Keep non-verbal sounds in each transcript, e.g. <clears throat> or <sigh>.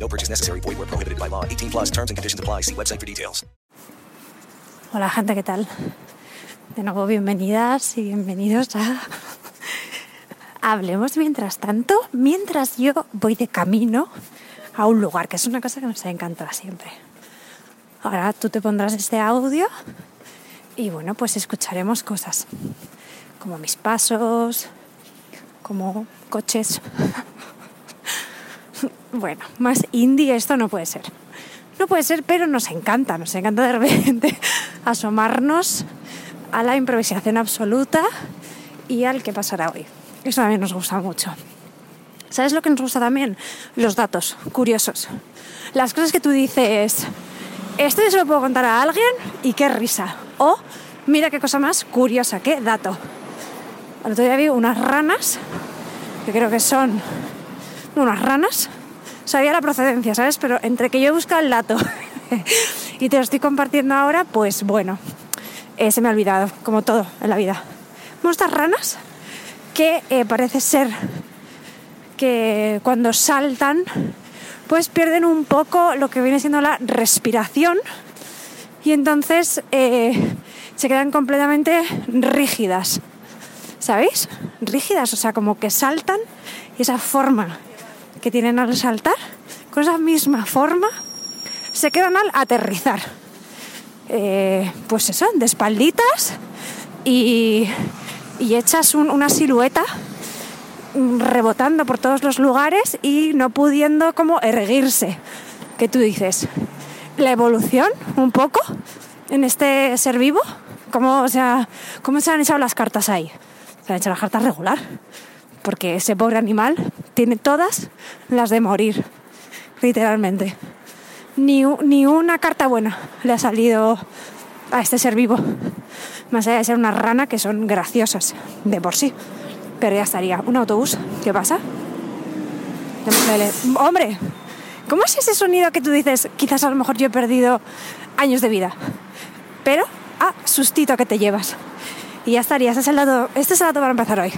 No purchase necessary. Void where prohibited by law. 18 plus terms and conditions apply. See website for details. Hola gente, ¿qué tal? De nuevo bienvenidas y bienvenidos a <laughs> Hablemos mientras tanto, mientras yo voy de camino a un lugar, que es una cosa que nos encanta siempre. Ahora tú te pondrás este audio y bueno, pues escucharemos cosas como mis pasos, como coches. <laughs> Bueno, más indie esto no puede ser. No puede ser, pero nos encanta, nos encanta de repente <laughs> asomarnos a la improvisación absoluta y al que pasará hoy. Eso también nos gusta mucho. ¿Sabes lo que nos gusta también? Los datos curiosos. Las cosas que tú dices, esto yo se lo puedo contar a alguien y qué risa. O, mira qué cosa más curiosa, qué dato. El otro unas ranas, que creo que son unas ranas. Sabía la procedencia, ¿sabes? Pero entre que yo he buscado el dato <laughs> y te lo estoy compartiendo ahora, pues bueno, eh, se me ha olvidado, como todo en la vida. Estas ranas que eh, parece ser que cuando saltan, pues pierden un poco lo que viene siendo la respiración y entonces eh, se quedan completamente rígidas. ¿Sabéis? Rígidas, o sea, como que saltan y esa forma que tienen al saltar, con esa misma forma, se quedan al aterrizar. Eh, pues eso, de espalditas y, y echas un- una silueta mm, rebotando por todos los lugares y no pudiendo como erguirse. ¿Qué tú dices? La evolución, un poco, en este ser vivo. ¿Cómo, o sea, ¿Cómo se han echado las cartas ahí? Se han echado las cartas regular. Porque ese pobre animal tiene todas las de morir, literalmente. Ni, ni una carta buena le ha salido a este ser vivo. Más allá de ser una rana que son graciosas de por sí. Pero ya estaría. Un autobús. ¿Qué pasa? Hombre, ¿cómo es ese sonido que tú dices? Quizás a lo mejor yo he perdido años de vida. Pero, ah, sustito que te llevas. Y ya estaría. Este es el dato, este es el dato para empezar hoy.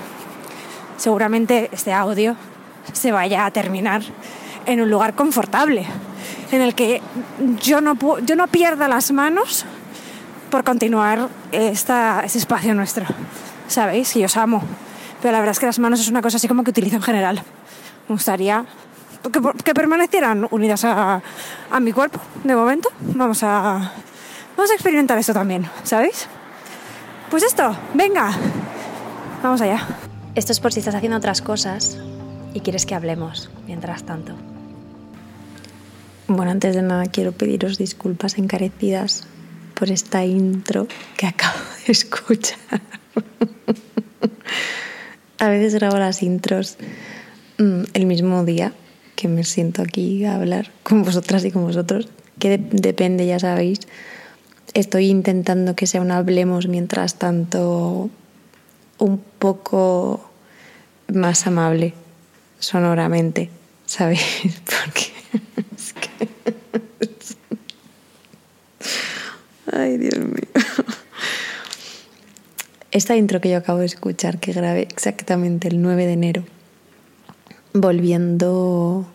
Seguramente este audio se vaya a terminar en un lugar confortable, en el que yo no, yo no pierda las manos por continuar esta, este espacio nuestro. Sabéis yo os amo, pero la verdad es que las manos es una cosa así como que utilizo en general. Me gustaría que, que permanecieran unidas a, a mi cuerpo de momento. Vamos a, vamos a experimentar esto también, ¿sabéis? Pues esto, venga, vamos allá. Esto es por si estás haciendo otras cosas y quieres que hablemos mientras tanto. Bueno, antes de nada quiero pediros disculpas encarecidas por esta intro que acabo de escuchar. A veces grabo las intros mm, el mismo día que me siento aquí a hablar con vosotras y con vosotros, que de- depende, ya sabéis. Estoy intentando que sea un hablemos mientras tanto un poco más amable sonoramente, ¿sabéis? <laughs> Porque es que... <laughs> Ay, Dios mío. Esta intro que yo acabo de escuchar, que grabé exactamente el 9 de enero, volviendo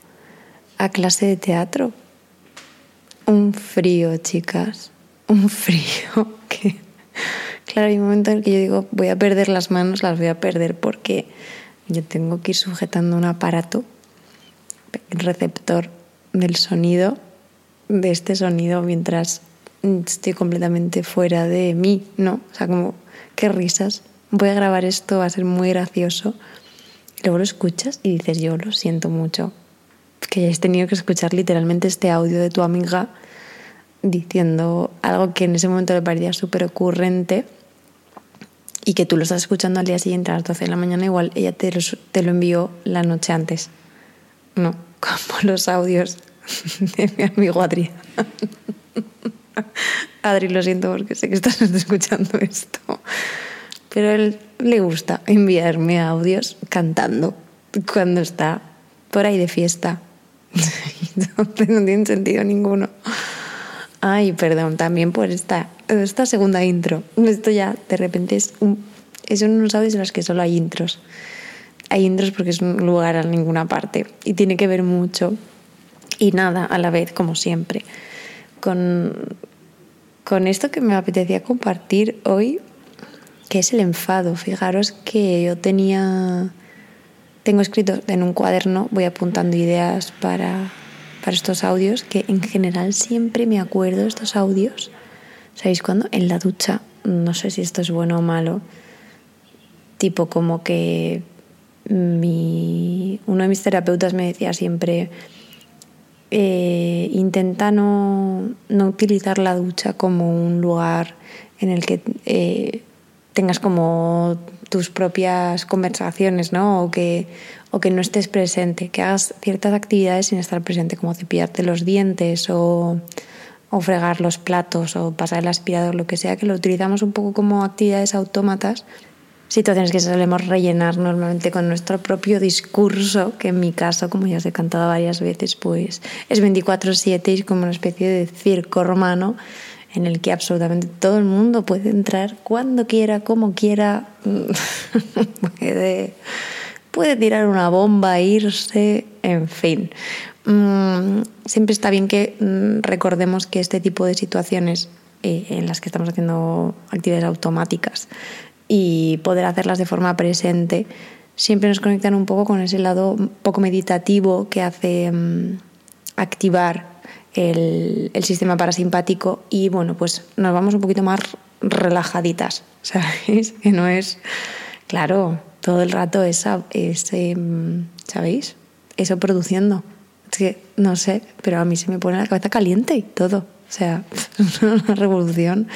a clase de teatro. Un frío, chicas. Un frío <laughs> que... Claro, hay un momento en el que yo digo, voy a perder las manos, las voy a perder porque yo tengo que ir sujetando un aparato, el receptor del sonido, de este sonido, mientras estoy completamente fuera de mí, ¿no? O sea, como, qué risas. Voy a grabar esto, va a ser muy gracioso. Luego lo escuchas y dices, yo lo siento mucho. Que hayas tenido que escuchar literalmente este audio de tu amiga diciendo algo que en ese momento le parecía súper ocurrente y que tú lo estás escuchando al día siguiente a las 12 de la mañana, igual ella te lo, te lo envió la noche antes. No, <laughs> como los audios de mi amigo Adrián. <laughs> Adri, lo siento porque sé que estás escuchando esto. Pero a él le gusta enviarme audios cantando cuando está por ahí de fiesta. <laughs> Entonces no tiene sentido ninguno. Ay, perdón, también por esta, esta segunda intro. Esto ya de repente es un... Son unos audios en los que solo hay intros. Hay intros porque es un lugar a ninguna parte. Y tiene que ver mucho. Y nada, a la vez, como siempre. Con, con esto que me apetecía compartir hoy, que es el enfado. Fijaros que yo tenía... Tengo escrito en un cuaderno, voy apuntando ideas para, para estos audios, que en general siempre me acuerdo de estos audios. ¿Sabéis cuándo? En la ducha. No sé si esto es bueno o malo. Tipo como que mi, uno de mis terapeutas me decía siempre, eh, intenta no, no, utilizar la ducha como un lugar en el que eh, tengas como tus propias conversaciones, ¿no? O que, o que no estés presente, que hagas ciertas actividades sin estar presente, como cepillarte los dientes o, fregar los platos o pasar el aspirador, lo que sea, que lo utilizamos un poco como actividades autómatas situaciones que solemos rellenar normalmente con nuestro propio discurso, que en mi caso, como ya os he cantado varias veces, pues es 24/7 y es como una especie de circo romano en el que absolutamente todo el mundo puede entrar cuando quiera, como quiera, <laughs> puede, puede tirar una bomba, irse, en fin. Mm, siempre está bien que mm, recordemos que este tipo de situaciones eh, en las que estamos haciendo actividades automáticas y poder hacerlas de forma presente siempre nos conectan un poco con ese lado poco meditativo que hace mm, activar el, el, sistema parasimpático y bueno, pues nos vamos un poquito más relajaditas, <laughs> ¿sabéis? Que no es, claro, todo el rato esa, ese, mm, ¿sabéis? Eso produciendo. Es que no sé, pero a mí se me pone la cabeza caliente y todo. O sea, <laughs> una revolución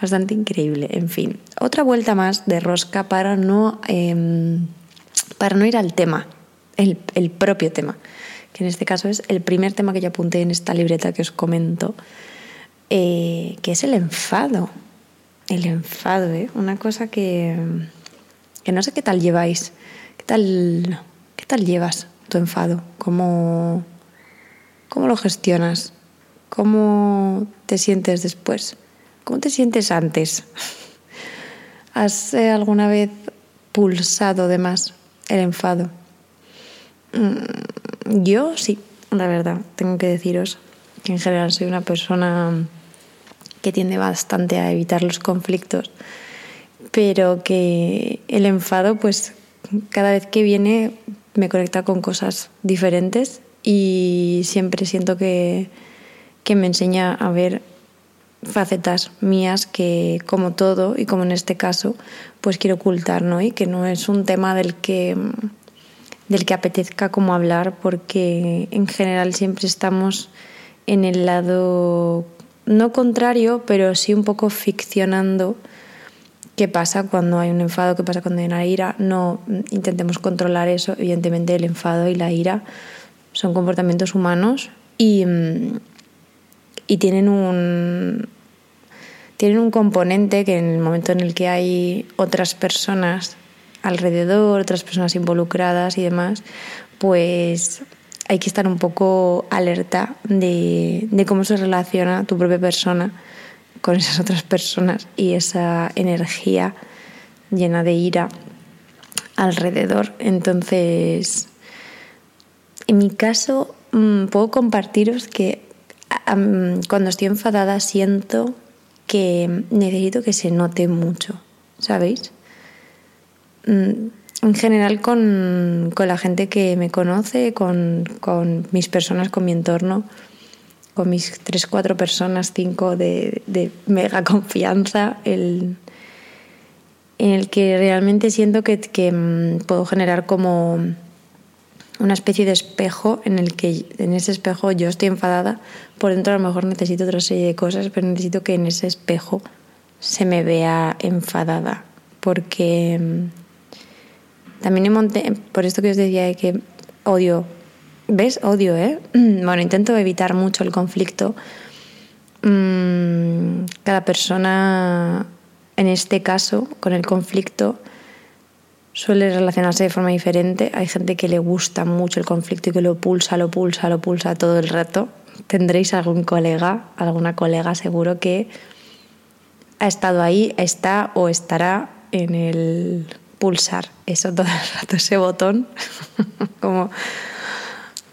bastante increíble. En fin, otra vuelta más de rosca para no, eh, para no ir al tema, el, el, propio tema, que en este caso es el primer tema que yo apunté en esta libreta que os comento, eh, que es el enfado. El enfado, ¿eh? una cosa que, que no sé qué tal lleváis. ¿Qué tal, qué tal llevas tu enfado? ¿Cómo, ¿Cómo lo gestionas? ¿Cómo te sientes después? ¿Cómo te sientes antes? <laughs> ¿Has eh, alguna vez pulsado de más el enfado? Mm, yo sí, la verdad, tengo que deciros que en general soy una persona que tiende bastante a evitar los conflictos, pero que el enfado, pues cada vez que viene me conecta con cosas diferentes y siempre siento que, que me enseña a ver facetas mías que, como todo y como en este caso, pues quiero ocultar, ¿no? Y que no es un tema del que, del que apetezca como hablar, porque en general siempre estamos en el lado, no contrario, pero sí un poco ficcionando qué pasa cuando hay un enfado, qué pasa cuando hay una ira. No intentemos controlar eso. Evidentemente el enfado y la ira son comportamientos humanos y, y tienen un, tienen un componente que en el momento en el que hay otras personas alrededor, otras personas involucradas y demás, pues hay que estar un poco alerta de, de, cómo se relaciona tu propia persona con esas otras personas y esa energía llena de ira alrededor. Entonces, en mi caso, mm, puedo compartiros que cuando estoy enfadada siento que necesito que se note mucho, ¿sabéis? Mm, en general con, con la gente que me conoce, con, con, mis personas, con mi entorno, con mis tres, cuatro personas, cinco de, de mega confianza, el, en el que realmente siento que, que mm, puedo generar como una especie de espejo en el que en ese espejo yo estoy enfadada, por dentro a lo mejor necesito otra serie de cosas, pero necesito que en ese espejo se me vea enfadada, porque mm, también monté, por esto que os decía de que odio, ¿ves? Odio, ¿eh? <clears throat> Bueno, intento evitar mucho el conflicto. Mm, cada persona, en este caso, con el conflicto, suele relacionarse de forma diferente. Hay gente que le gusta mucho el conflicto y que lo pulsa, lo pulsa, lo pulsa todo el rato. Tendréis algún colega, alguna colega seguro que ha estado ahí, está o estará en el pulsar eso todo el rato, ese botón, <laughs> como,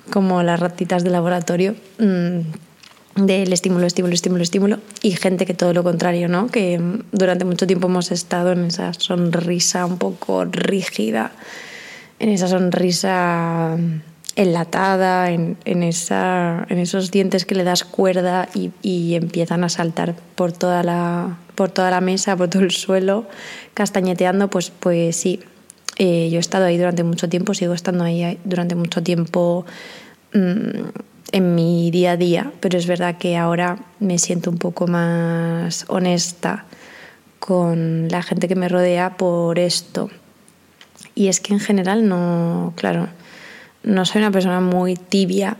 como las ratitas de laboratorio. mm, del estímulo, estímulo, estímulo, estímulo, y gente que todo lo contrario, ¿no? Que mm, durante mucho tiempo hemos estado en esa sonrisa un poco rígida, en esa sonrisa enlatada, en, en, esa, en esos dientes que le das cuerda y, y empiezan a saltar por toda, la, por toda la mesa, por todo el suelo, castañeteando, pues, pues sí. Eh, yo he estado ahí durante mucho tiempo, sigo estando ahí durante mucho tiempo. Mmm, en mi día a día, pero es verdad que ahora me siento un poco más honesta con la gente que me rodea por esto. Y es que en general no, claro, no soy una persona muy tibia,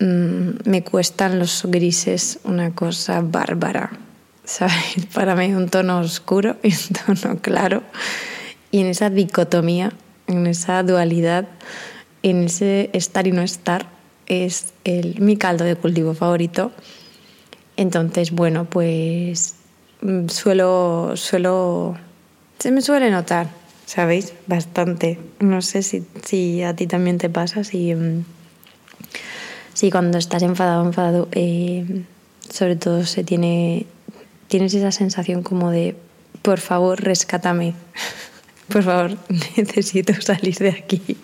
mm, me cuestan los grises una cosa bárbara, <laughs> ¿sabes? Para mí un tono oscuro y un tono claro. Y en esa dicotomía, en esa dualidad, en ese estar y no estar, es el, mi caldo de cultivo favorito. Entonces, bueno, pues mm, suelo, suelo, se me suele notar, ¿sabéis? Bastante. No sé si, si a ti también te pasa, si, mm, si cuando estás enfadado, enfadado, eh, sobre todo se tiene, tienes esa sensación como de, por favor, rescátame. <laughs> por favor, <laughs> necesito salir de aquí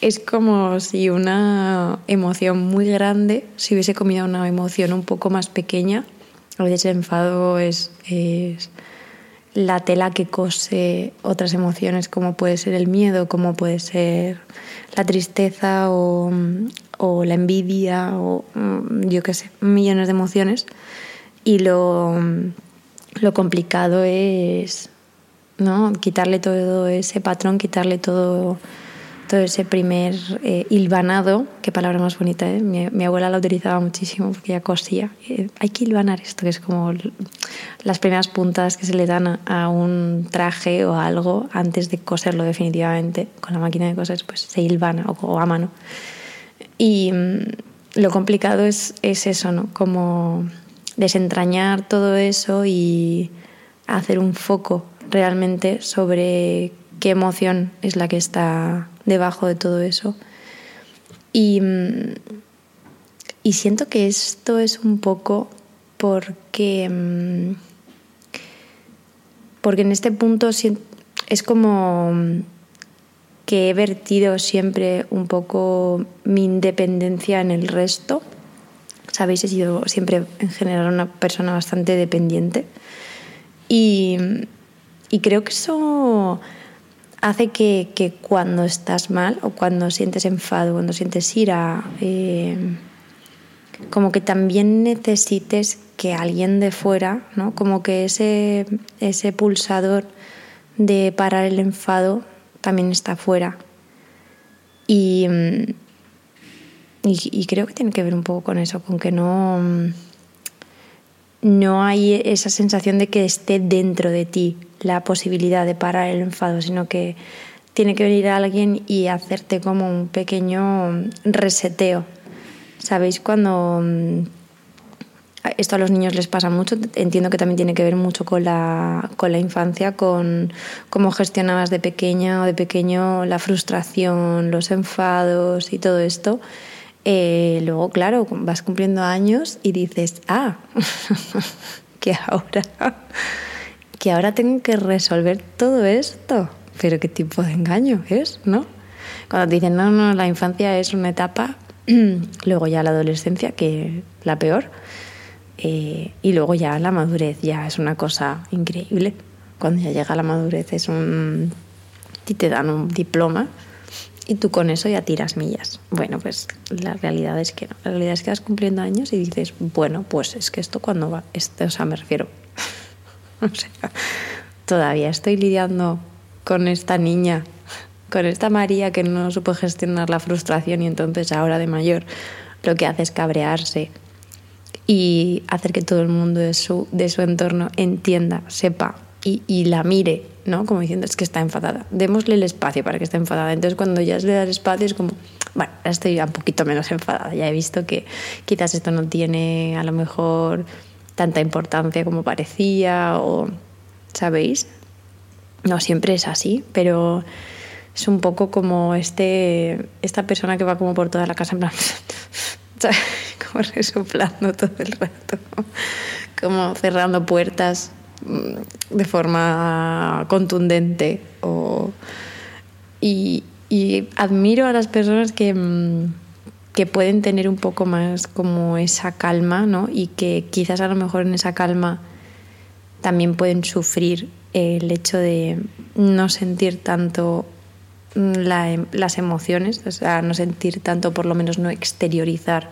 es como si una emoción muy grande se hubiese comido una emoción un poco más pequeña. A veces el enfado es, es, la tela que cose otras emociones, como puede ser el miedo, como puede ser la tristeza o, o la envidia o mm, yo qué sé, millones de emociones. Y lo, lo complicado es ¿no? quitarle todo ese patrón, quitarle todo todo ese primer eh, hilvanado, qué palabra más bonita, ¿eh? mi, abuela la utilizaba muchísimo porque ella cosía. Eh, hay que hilvanar esto, que es como las primeras puntas que se le dan a, un traje o algo antes de coserlo definitivamente. Con la máquina de coser pues se hilvana o, o a mano. Y mm, lo complicado es, es eso, ¿no? Como desentrañar todo eso y hacer un foco realmente sobre qué emoción es la que está debajo de todo eso. Y, y siento que esto es un poco porque, porque en este punto es como que he vertido siempre un poco mi independencia en el resto. Sabéis, he sido siempre en general una persona bastante dependiente. Y, y creo que eso hace que, cuando estás mal o cuando sientes enfado, cuando sientes ira, eh, como que también necesites que alguien de fuera, ¿no? como que ese, ese pulsador de parar el enfado también está fuera. Y, y, y, creo que tiene que ver un poco con eso, con que no, no hay esa sensación de que esté dentro de ti la posibilidad de parar el enfado, sino que tiene que venir alguien y hacerte como un pequeño reseteo. ¿Sabéis cuando mm, esto a los niños les pasa mucho? Entiendo que también tiene que ver mucho con la, con la infancia, con cómo gestionabas de pequeña o de pequeño la frustración, los enfados y todo esto. Eh, luego, claro, vas cumpliendo años y dices, ah, <laughs> que ahora que ahora tengo que resolver todo esto. Pero qué tipo de engaño es, ¿no? Cuando te dicen, no, no, la infancia es una etapa, <clears throat> luego ya la adolescencia, que la peor, eh, y luego ya la madurez, ya es una cosa increíble. Cuando ya llega la madurez es un... y te dan un diploma y tú con eso ya tiras millas. Bueno, pues la realidad es que no. La realidad es que vas cumpliendo años y dices, bueno, pues es que esto cuando va, o sea, me refiero, <laughs> O sea, todavía estoy lidiando con esta niña, con esta María que no supo gestionar la frustración y entonces ahora de mayor lo que hace es cabrearse y hacer que todo el mundo de su, de su entorno entienda, sepa y, y la mire, ¿no? Como diciendo, es que está enfadada. Démosle el espacio para que esté enfadada. Entonces, cuando ya le das espacio, es como, bueno, estoy un poquito menos <laughs> enfadada. Ya he visto que quizás esto no tiene a lo mejor tanta importancia como parecía, o, ¿sabéis? No siempre es así, pero es un poco como este, esta persona que va como por toda la casa en plan, <laughs> como resoplando todo el rato, como cerrando puertas mm, de forma contundente. O, y, y admiro a las personas que, mm, que pueden tener un poco más como esa calma, ¿no? Y que quizás a lo mejor en esa calma también pueden sufrir el hecho de no sentir tanto la- las emociones, o sea, no sentir tanto, por lo menos no exteriorizar,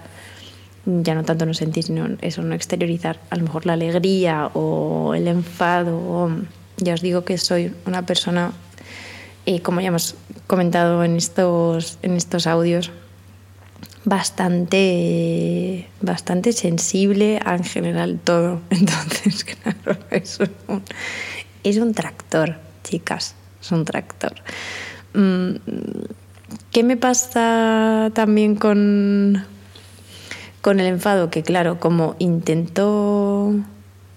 ya no tanto no sentir, sino eso, no exteriorizar a lo mejor la alegría o el enfado. ya os digo que soy una persona, eh, como ya hemos comentado en estos, en estos audios, bastante, bastante sensible a, en general todo. <laughs> Entonces, claro, es un, es un tractor, chicas, es un tractor. Mm, ¿Qué me pasa también con, con el enfado? Que claro, como intento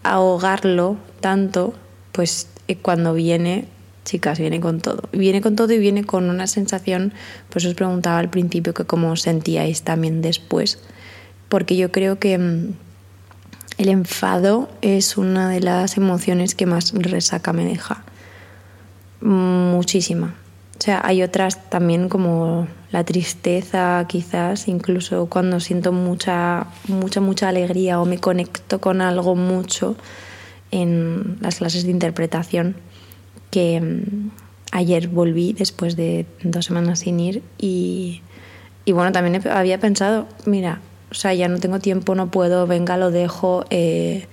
ahogarlo tanto, pues eh, cuando viene, chicas, viene con todo. Viene con todo y viene con una sensación, pues os preguntaba al principio que cómo os sentíais también después, porque yo creo que mm, el enfado es una de las emociones que más resaca me deja. Muchísima. O sea, hay otras también como la tristeza, quizás, incluso cuando siento mucha, mucha, mucha alegría o me conecto con algo mucho en las clases de interpretación, que mm, ayer volví después de dos semanas sin ir y, y bueno, también había pensado, mira, o sea, ya no tengo tiempo, no puedo, venga, lo dejo. eh,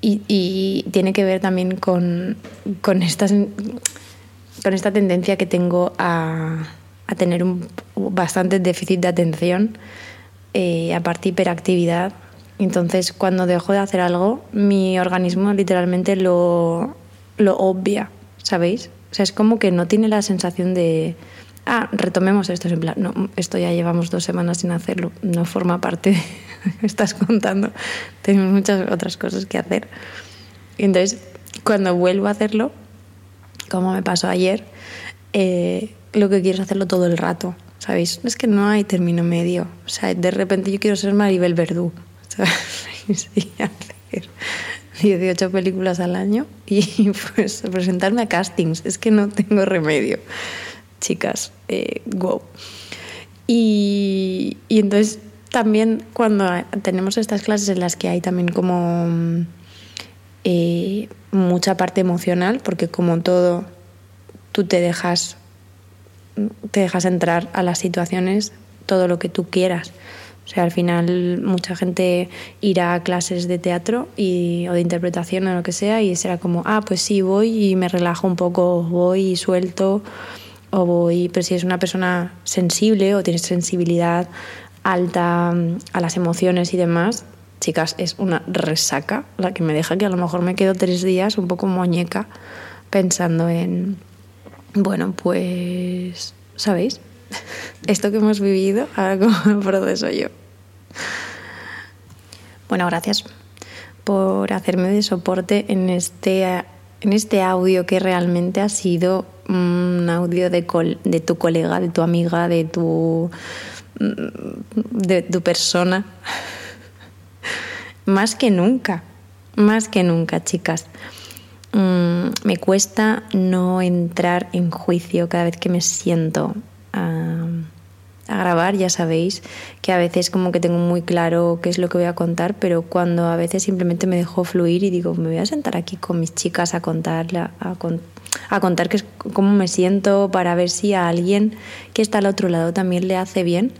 y, y tiene que ver también con, con, estas, con esta tendencia que tengo a, a tener un bastante déficit de atención, eh, aparte hiperactividad. Entonces, cuando dejo de hacer algo, mi organismo literalmente lo, lo obvia, ¿sabéis? O sea, es como que no tiene la sensación de, ah, retomemos esto. Es no, esto ya llevamos dos semanas sin hacerlo, no forma parte de <laughs> estás contando. Tenemos muchas otras cosas que hacer. Y entonces, cuando vuelvo a hacerlo, como me pasó ayer, eh, lo que quiero es hacerlo todo el rato, ¿sabéis? Es que no hay término medio. O sea, de repente yo quiero ser Maribel Verdú, <laughs> ¿sabéis? Y hacer 18 películas al año y <laughs> pues presentarme a castings. Es que no tengo remedio, chicas. Eh, wow. Y, y entonces también cuando tenemos estas clases en las que hay también como mm, eh, mucha parte emocional, porque como todo, tú te dejas, te dejas entrar a las situaciones todo lo que tú quieras. O sea, al final mucha gente irá a clases de teatro y, o de interpretación o lo que sea y será como, ah, pues sí, voy y me relajo un poco, voy y suelto, o voy, pero si es una persona sensible o tienes sensibilidad alta mm, a las emociones y demás, chicas, es una resaca la que me deja que a lo mejor me quedo tres días un poco muñeca pensando en, bueno, pues, ¿sabéis? Esto que hemos vivido, ahora cómo <laughs> proceso yo. Bueno, gracias por hacerme de soporte en este, en este audio que realmente ha sido un audio de, de tu colega, de tu amiga, de tu, de tu persona. <laughs> Más que nunca, más que nunca, chicas. Mm, me cuesta no entrar en juicio cada vez que me siento ya sabéis que a veces como que tengo muy claro qué es lo que voy a contar, pero cuando a veces simplemente me dejo fluir y digo, me voy a sentar aquí con mis chicas a contarla, a, con- a contar qué es, cómo me siento para ver si a alguien que está al otro lado también le hace bien.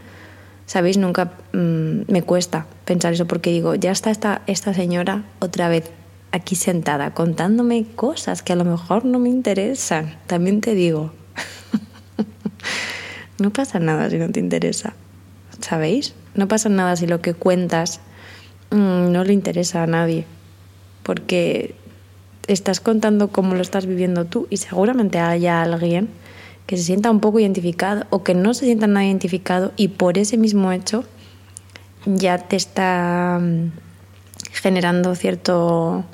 ¿Sabéis? Nunca mm, me cuesta pensar eso porque digo, ya está esta, esta señora otra vez aquí sentada contándome cosas que a lo mejor no me interesan. También te digo, <laughs> no pasa nada si no te interesa. ¿Sabéis? No pasa nada si lo que cuentas mm, no le interesa a nadie, porque estás contando cómo lo estás viviendo tú y seguramente haya alguien que se sienta un poco identificado o que no se sienta nada identificado y por ese mismo hecho ya te está mm, generando cierto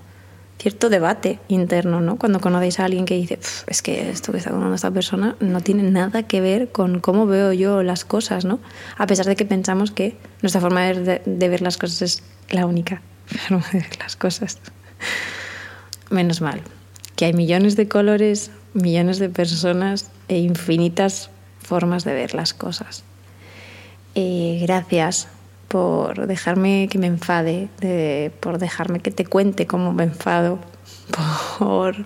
cierto debate interno, ¿no? Cuando conocéis a alguien que dice, es que esto que está contando esta persona no tiene nada que ver con cómo veo yo las cosas, ¿no? A pesar de que pensamos que nuestra forma de, ver las cosas es la única <laughs> forma de ver las cosas. Menos mal, que hay millones de colores, millones de personas e infinitas formas de ver las cosas. Eh, gracias por dejarme que me enfade, de, por dejarme que te cuente cómo me enfado, por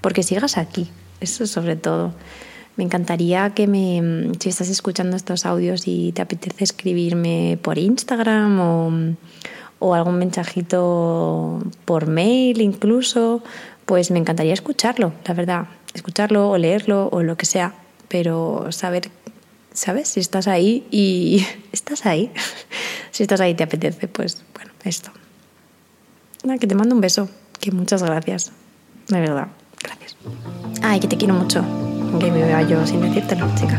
porque sigas aquí, eso sobre todo. Me encantaría que me, si estás escuchando estos audios y te apetece escribirme por Instagram o, o algún mensajito por mail incluso, pues me encantaría escucharlo, la verdad, escucharlo o leerlo o lo que sea, pero saber, ¿sabes? Si estás ahí y <laughs> estás ahí, <laughs> si estás ahí y te apetece, pues bueno, esto. Nada, que te mando un beso, que muchas gracias, de verdad, gracias. Ay, que te quiero mucho, que me vea yo sin decírtelo, chica.